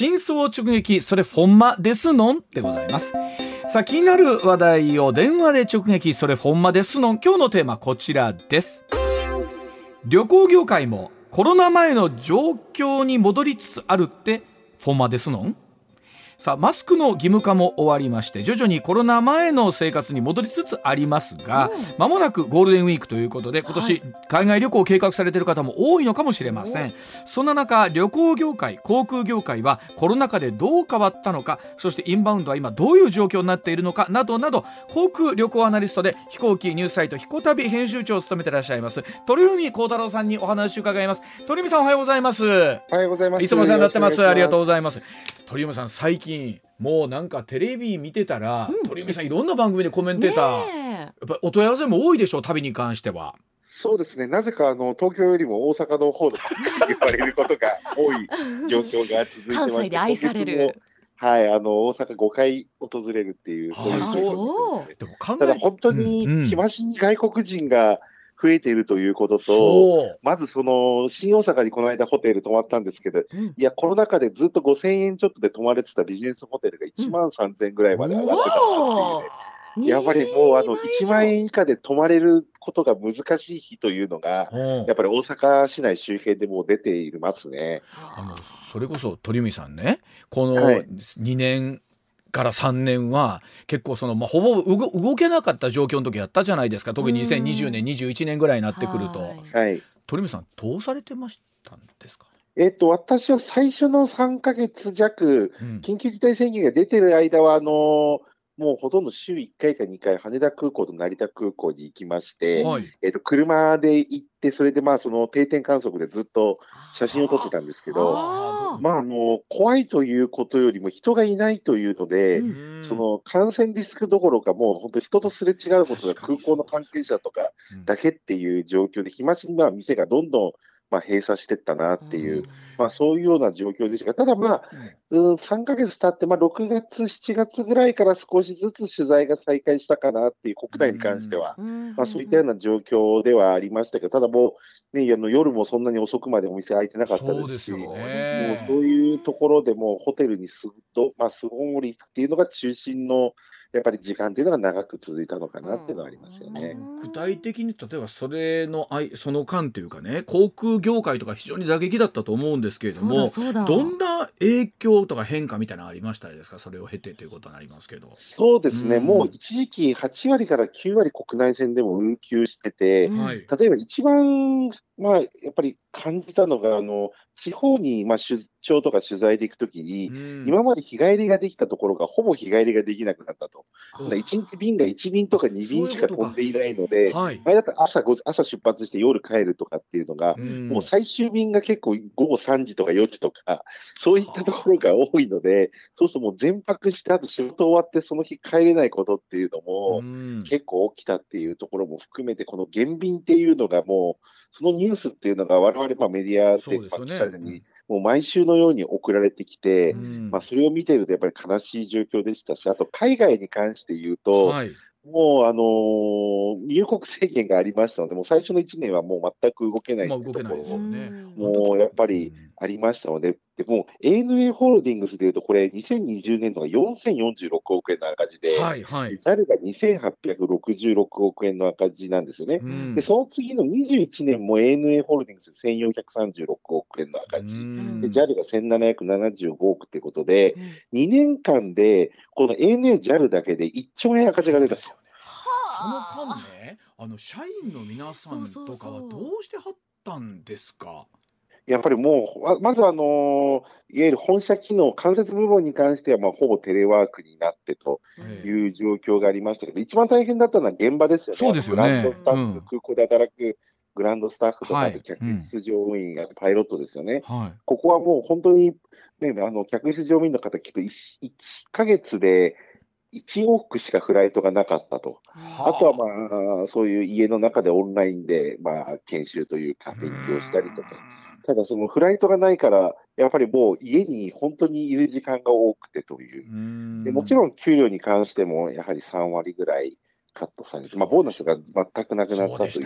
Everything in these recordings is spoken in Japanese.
真相直撃それフォンマですのん？でございます。さあ気になる話題を電話で直撃それフォンマですのん？今日のテーマこちらです。旅行業界もコロナ前の状況に戻りつつあるってフォンマですのん？さあマスクの義務化も終わりまして徐々にコロナ前の生活に戻りつつありますが、まもなくゴールデンウィークということで今年海外旅行を計画されている方も多いのかもしれません。そんな中旅行業界航空業界はコロナ禍でどう変わったのかそしてインバウンドは今どういう状況になっているのかなどなど航空旅行アナリストで飛行機ニュースサイト飛行旅編集長を務めていらっしゃいます鳥海幸太郎さんにお話を伺います。鳥海さんおはようございます。おはようございます。いつもお世話になってます。ありがとうございます鳥海さん最近もうなんかテレビ見てたら、うん、鳥海さんいろんな番組でコメンテーター、やっぱお問い合わせも多いでしょう旅に関しては。そうですね。なぜかあの東京よりも大阪の方で言われることが多い状況が続いてます。関西で愛される。はい、あの大阪5回訪れるっていう、そういうそうでもただ本当に日増しに外国人が増えているということと、まずその、新大阪にこの間ホテル泊まったんですけど、うん、いや、コロナ禍でずっと5000円ちょっとで泊まれてたビジネスホテルが1万3000円ぐらいまで上がってたっていうね。うん、やっぱりもうあの1万円以下で泊まれることが難しい日というのが、やっぱり大阪市内周辺でもう出ていますね。あのそれこそ鳥海さんね、この2年から3年は結構その、まあ、ほぼ動けなかった状況の時だったじゃないですか。特に2020年21年ぐらいになってくると、はい、鳥海さんどうされてましたんですか？えっと、私は最初の3か月弱、緊急事態宣言が出てる間は、あのもうほとんど週1回か2回、羽田空港と成田空港に行きまして、はい、えっと、車で行って、それでまあその定点観測でずっと写真を撮ってたんですけど、まあ、あの怖いということよりも人がいないというので、うん、その感染リスクどころか、もう本当、人とすれ違うことが空港の関係者とかだけっていう状況で、日増しにまあ店がどんどんまあ、閉鎖してったなっていう、まあ、そういうような状況でしたが、ただまあ、うん、3ヶ月経って、まあ、6月、7月ぐらいから少しずつ取材が再開したかなっていう、国内に関しては、まあ、そういったような状況ではありましたけど、ただもう、ね、あの夜もそんなに遅くまでお店開いてなかったですし、そうもうそういうところでもホテルにすぐと、まあ、巣ごもりっていうのが中心の、やっぱり時間っていうのが長く続いたのかなっていうのはありますよね。具体的に例えばそれのあいその間というかね航空業界とか非常に打撃だったと思うんですけれどもどんな影響とか変化みたいなのありましたですかそれを経てということになりますけど。そうですね、うん、もう一時期8割から9割国内線でも運休してて、うん、例えば一番まあやっぱり感じたのがあの地方にまあ出張とか取材で行くときに、うん、今まで日帰りができたところがほぼ日帰りができなくなったと。1日便が1便とか2便しか飛んでいないので、はい、前だったら朝朝出発して夜帰るとかっていうのが、うん、もう最終便が結構午後3時とか4時とか、そういったところが多いので、そうするともう全泊して、あと仕事終わってその日帰れないことっていうのも、結構起きたっていうところも含めて、この減便っていうのがもう、そのニュースっていうのが我々まあメディアで、まあ、記者にもう毎週のように送られてきて、まあ、それを見てるとやっぱり悲しい状況でしたし、あと海外に関して言うと、はい、もう、あのー、入国制限がありましたので、もう最初の1年はもう全く動けないところもうやっぱりありましたので、でも ANA ホールディングスでいうと、これ、2020年度が4046億円の赤字で、はいはい、JAL が2866億円の赤字なんですよね。うん、で、その次の21年も ANA ホールディングス1436億円の赤字、うん、で JAL が1775億ということで、うん、2年間で、この ANA、JAL だけで1兆円赤字が出たんですよ。その間ね、あの社員の皆さんとかはどうしてはったんですか？やっぱりもう、まずあの、いわゆる本社機能、間接部門に関しては、まあ、ほぼテレワークになってという状況がありましたけど、一番大変だったのは現場ですよね。そうですよね。グランドスタッフ、うん、空港で働くグランドスタッフとか、あと客室乗務員、あとパイロットですよね。はい、ここはもう本当に、ね、あの客室乗務員の方聞くと1、1ヶ月で、1往復しかフライトがなかったと。あとはまあ、そういう家の中でオンラインで、まあ、研修というか、勉強したりとか。ただ、そのフライトがないから、やっぱりもう家に本当にいる時間が多くてという。でもちろん給料に関しても、やはり3割ぐらいカットされて、まあ、ボーナスが全くなくなったとい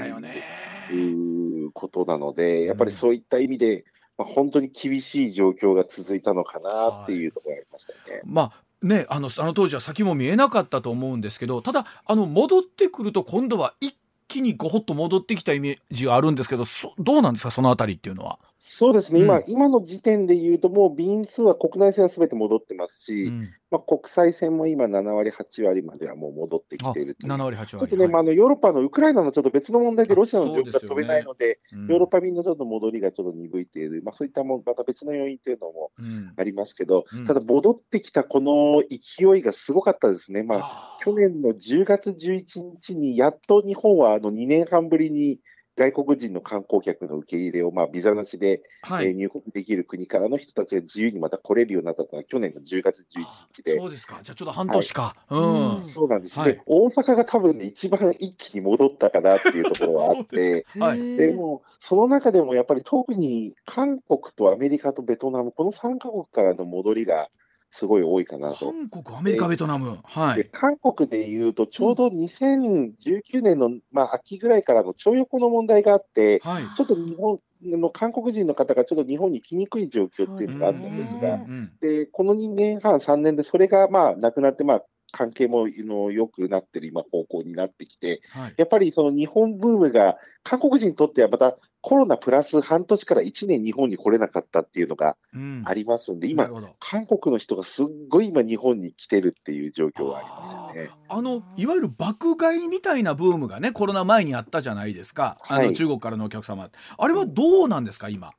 う,、いうことなので、やっぱりそういった意味で、まあ、本当に厳しい状況が続いたのかなっていうところがありましたね。まあね、あのあの当時は先も見えなかったと思うんですけどただあの戻ってくると今度は一気にごほっと戻ってきたイメージがあるんですけどどうなんですかそのあたりっていうのは？そうですね、うん、今、今の時点で言うと、もう便数は国内線はすべて戻ってますし、うん、まあ、国際線も今、7割、8割まではもう戻ってきているという、7割、8割ちょっとね、はい、まあ、あのヨーロッパのウクライナのちょっと別の問題で、ロシアの状況が飛べないので、でねうん、ヨーロッパ便のちょっと戻りがちょっと鈍いている、まあ、そういったもまた別の要因というのもありますけど、ただ、戻ってきたこの勢いがすごかったですね。まあ、去年の10月11日に、やっと日本はあの2年半ぶりに、外国人の観光客の受け入れを、まあ、ビザなしで、はい、えー、入国できる国からの人たちが自由にまた来れるようになったのは去年の10月11日で。そうですか。じゃあちょっと半年か。はい、うん。そうなんですね、はい、大阪が多分ね、一番一気に戻ったかなっていうところはあって、はい、でも、その中でもやっぱり特に韓国とアメリカとベトナム、この3カ国からの戻りが、すごい多いかなと。韓国、アメリカ、ベトナム。はい。韓国でいうと、ちょうど2019年の、まあ、秋ぐらいからの徴用工の問題があって、はい、ちょっと日本、の韓国人の方がちょっと日本に来にくい状況っていうのがあったんですが、でこの2年半、3年でそれがまあなくなって、まあ、関係もの良くなってる今方向になってきて、はい、やっぱりその日本ブームが韓国人にとってはまたコロナプラス半年から1年日本に来れなかったっていうのがありますんで、うん、今韓国の人がすっごい今日本に来てるっていう状況がありますよね。あのいわゆる爆買いみたいなブームがねコロナ前にあったじゃないですか、あの中国からのお客様、あれはどうなんですか今？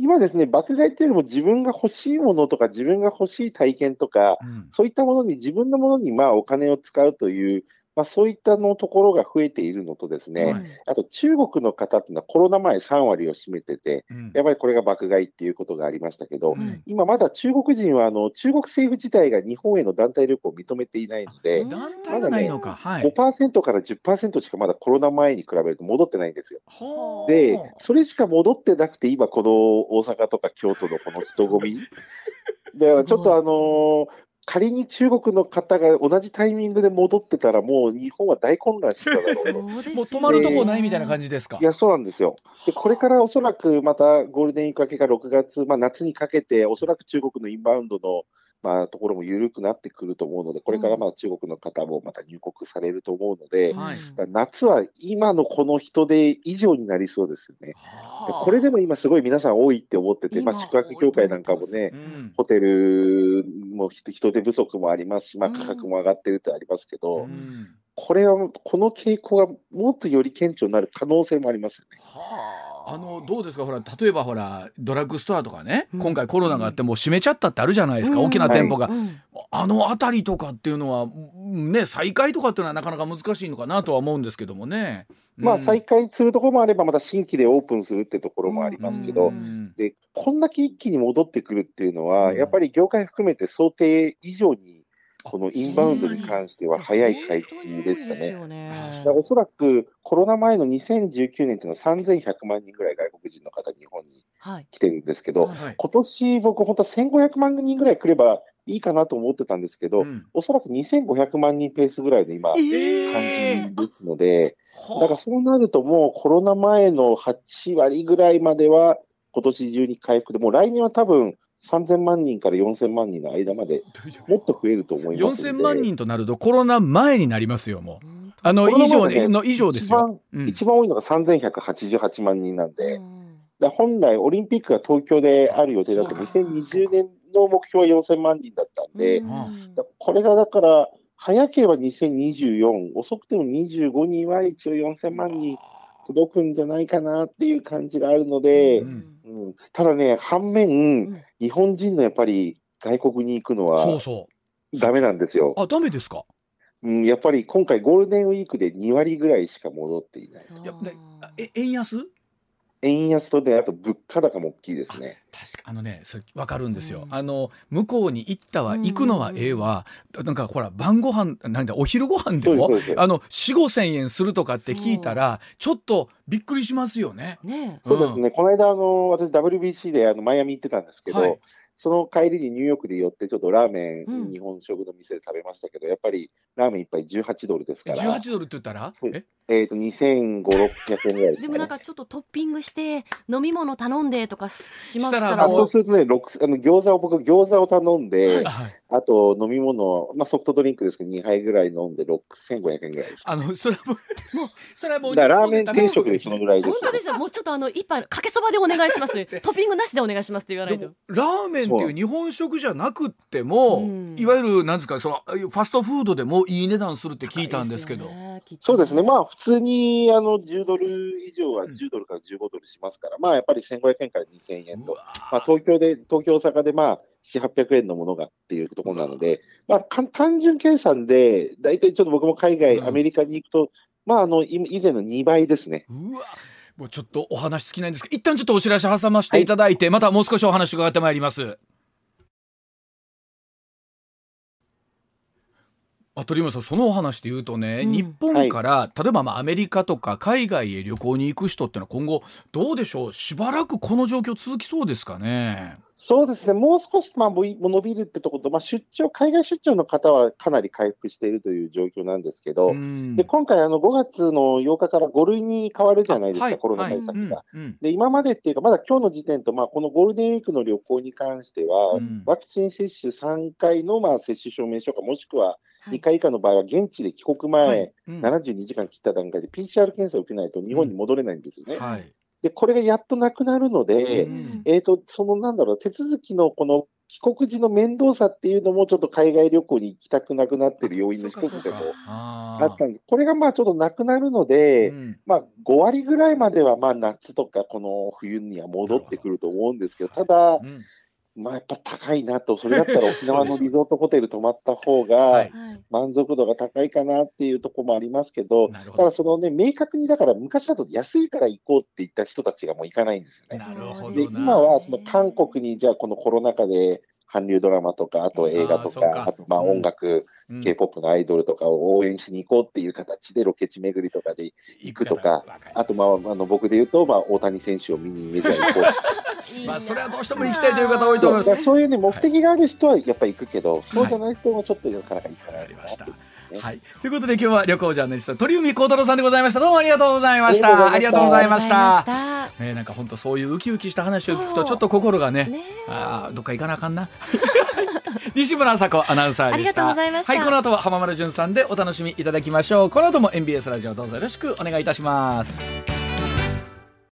今ですね、爆買いっていうよりも自分が欲しいものとか、自分が欲しい体験とか、うん、そういったものに、自分のものにまあお金を使うというまあ、そういったのところが増えているのとですね、はい、あと中国の方っていうのはコロナ前3割を占めてて、うん、やっぱりこれが爆買いっていうことがありましたけど、うん、今まだ中国人はあの中国政府自体が日本への団体旅行を認めていないので、まだね、はい、5%から10%しかまだコロナ前に比べると戻ってないんですよ。で、それしか戻ってなくて、今この大阪とか京都のこの人混み、でちょっとあのー、仮に中国の方が同じタイミングで戻ってたら、もう日本は大混乱してただろうと。もう止まるとこないみたいな感じですか？いや、そうなんですよ。で、これからおそらくまたゴールデンウィーク明けが6月、まあ夏にかけて、おそらく中国のインバウンドのまあ、ところも緩くなってくると思うので、これからまあ中国の方もまた入国されると思うので、夏は今のこの人手以上になりそうですよね。これでも今すごい皆さん多いって思ってて、まあ、宿泊協会なんかもね、うん、ホテルも人手不足もありますし、まあ、価格も上がってるってありますけど、うん、これはこの傾向がもっとより顕著になる可能性もありますよね。はあ。あのどうですか？ほら例えばほらドラッグストアとかね、うん、今回コロナがあってもう閉めちゃったってあるじゃないですか、うん、大きな店舗が、はい、あの辺りとかっていうのはね再開とかっていうのはなかなか難しいのかなとは思うんですけどもね。まあ再開するところもあればまた新規でオープンするってところもありますけど、でこんだけ一気に戻ってくるっていうのは、やっぱり業界含めて想定以上にこのインバウンドに関しては早い回復でしたね。ね。おそらくコロナ前の2019年というのは3100万人ぐらい外国人の方、日本に来てるんですけど、はい、今年僕、本当は1500万人ぐらい来ればいいかなと思ってたんですけど、うん、おそらく2500万人ペースぐらいの今、感じですので、だからそうなるともうコロナ前の8割ぐらいまでは今年中に回復で、もう来年は多分3000万人から4000万人の間まで もっと増えると思います4000万人となるとコロナ前になりますよもう。あの以上、ね、の以上ですよ。一番うん、一番多いのが3188万人なんで、うん、本来オリンピックが東京である予定だと2020年の目標は4000万人だったんで、うん、これがだから早ければ2024遅くても25人は一応4000万人届くんじゃないかなっていう感じがあるので、うんうん、ただね、反面、うん、日本人のやっぱり外国に行くのは、そうそう。ダメなんですよ。あ、ダメですか？うん、やっぱり今回ゴールデンウィークで2割ぐらいしか戻っていない。やえ円安？円安とで、あと物価高も大きいですね。確かあのねそれ分かるんですよ、うん、あの向こうに行ったは行くのはええわ、うん、なんかほら晩ご飯なんだお昼ご飯でもあの4 5千円するとかって聞いたらちょっとびっくりしますよね。ねそうですね、この間あの私 WBC であのマイアミ行ってたんですけど、はい、その帰りにニューヨークで寄って、ちょっとラーメン、うん、日本食の店で食べましたけど、やっぱりラーメン一杯18ドルですから。18ドルって言ったら？え？えー、と、2500、600円ぐらいです、ね、でもなんかちょっとトッピングして、飲み物頼んでとかしましたら。そうするとね、あの餃子を僕、餃子を頼んで、はい、あと飲み物、まあ、ソフトドリンクですけど、2杯ぐらい飲んで6500円ぐらいです。あの、それはもう、もうそれはもう、だラーメン定食でそのぐらいです。本当ですよ。もうちょっとあの、一杯、かけそばでお願いします。トッピングなしでお願いしますって言わないと。ラーメンっていう日本食じゃなくても、いわゆるなんですかそのファストフードでもいい値段するって聞いたんですけど、ね、そうですねまあ普通にあの10ドル以上は10ドルから15ドルしますから、うん、まあやっぱり1500円から2000円と、まあ、東京で東京大阪でまあ7、800円のものがっていうところなので、まあ、単純計算で、大体ちょっと僕も海外、アメリカに行くと、まあ、あの以前の2倍ですね。うわもうちょっとお話尽きないんですけど、一旦ちょっとお知らせ挟ませていただいて、はい、またもう少しお話伺ってまいります。あ鳥山さんそのお話で言うとね、うん、日本から、はい、例えばまあアメリカとか海外へ旅行に行く人ってのは今後どうでしょう？しばらくこの状況続きそうですかね？そうですね、もう少しまあ伸びるってところと、まあ、出張、海外出張の方はかなり回復しているという状況なんですけど、で今回、あの5月の8日から5類に変わるじゃないですか、はい、コロナ対策が。で今までっていうか、まだ今日の時点と、まあ、このゴールデンウィークの旅行に関しては、うん、ワクチン接種3回のまあ接種証明書か、もしくは2回以下の場合は、現地で帰国前、はい。うん、72時間切った段階で PCR 検査を受けないと日本に戻れないんですよね。はいで、これがやっとなくなるので、うん、えっ、と、そのなんだろう、手続きのこの帰国時の面倒さっていうのも、ちょっと海外旅行に行きたくなくなってる要因の一つでもあったんです。これがまあちょっとなくなるので、うん、まあ5割ぐらいまではまあ夏とかこの冬には戻ってくると思うんですけど、ただ、うんまあ、やっぱ高いなと、それだったら 沖縄のリゾートホテル泊まった方が満足度が高いかなっていうところもありますけど、ただそのね、明確にだから昔だと安いから行こうって言った人たちがもう行かないんですよね。で今はその韓国にじゃあこのコロナ禍で韓流ドラマとか、あと映画とか、あとまあ音楽、うん、K-POP のアイドルとかを応援しに行こうっていう形でロケ地巡りとかで行くとか、あとまああの僕で言うと、まあ大谷選手を見にメジャー行こう。まあそれはどうしても行きたいという方多いと思います。そういうね目的がある人はやっぱり行くけど、そうじゃない人もちょっとなかなか行かないなはい、ということで今日は旅行ジャーナリスト鳥海幸太郎さんでございました。どうもありがとうございました。ありがとうございました。ねなんか本当そういうウキウキした話を聞くとちょっと心がねね。あどっか行かなあかんな。西村麻子アナウンサーでした。はいこの後は浜丸淳さんでお楽しみいただきましょう。この後も MBS ラジオどうぞよろしくお願いいたします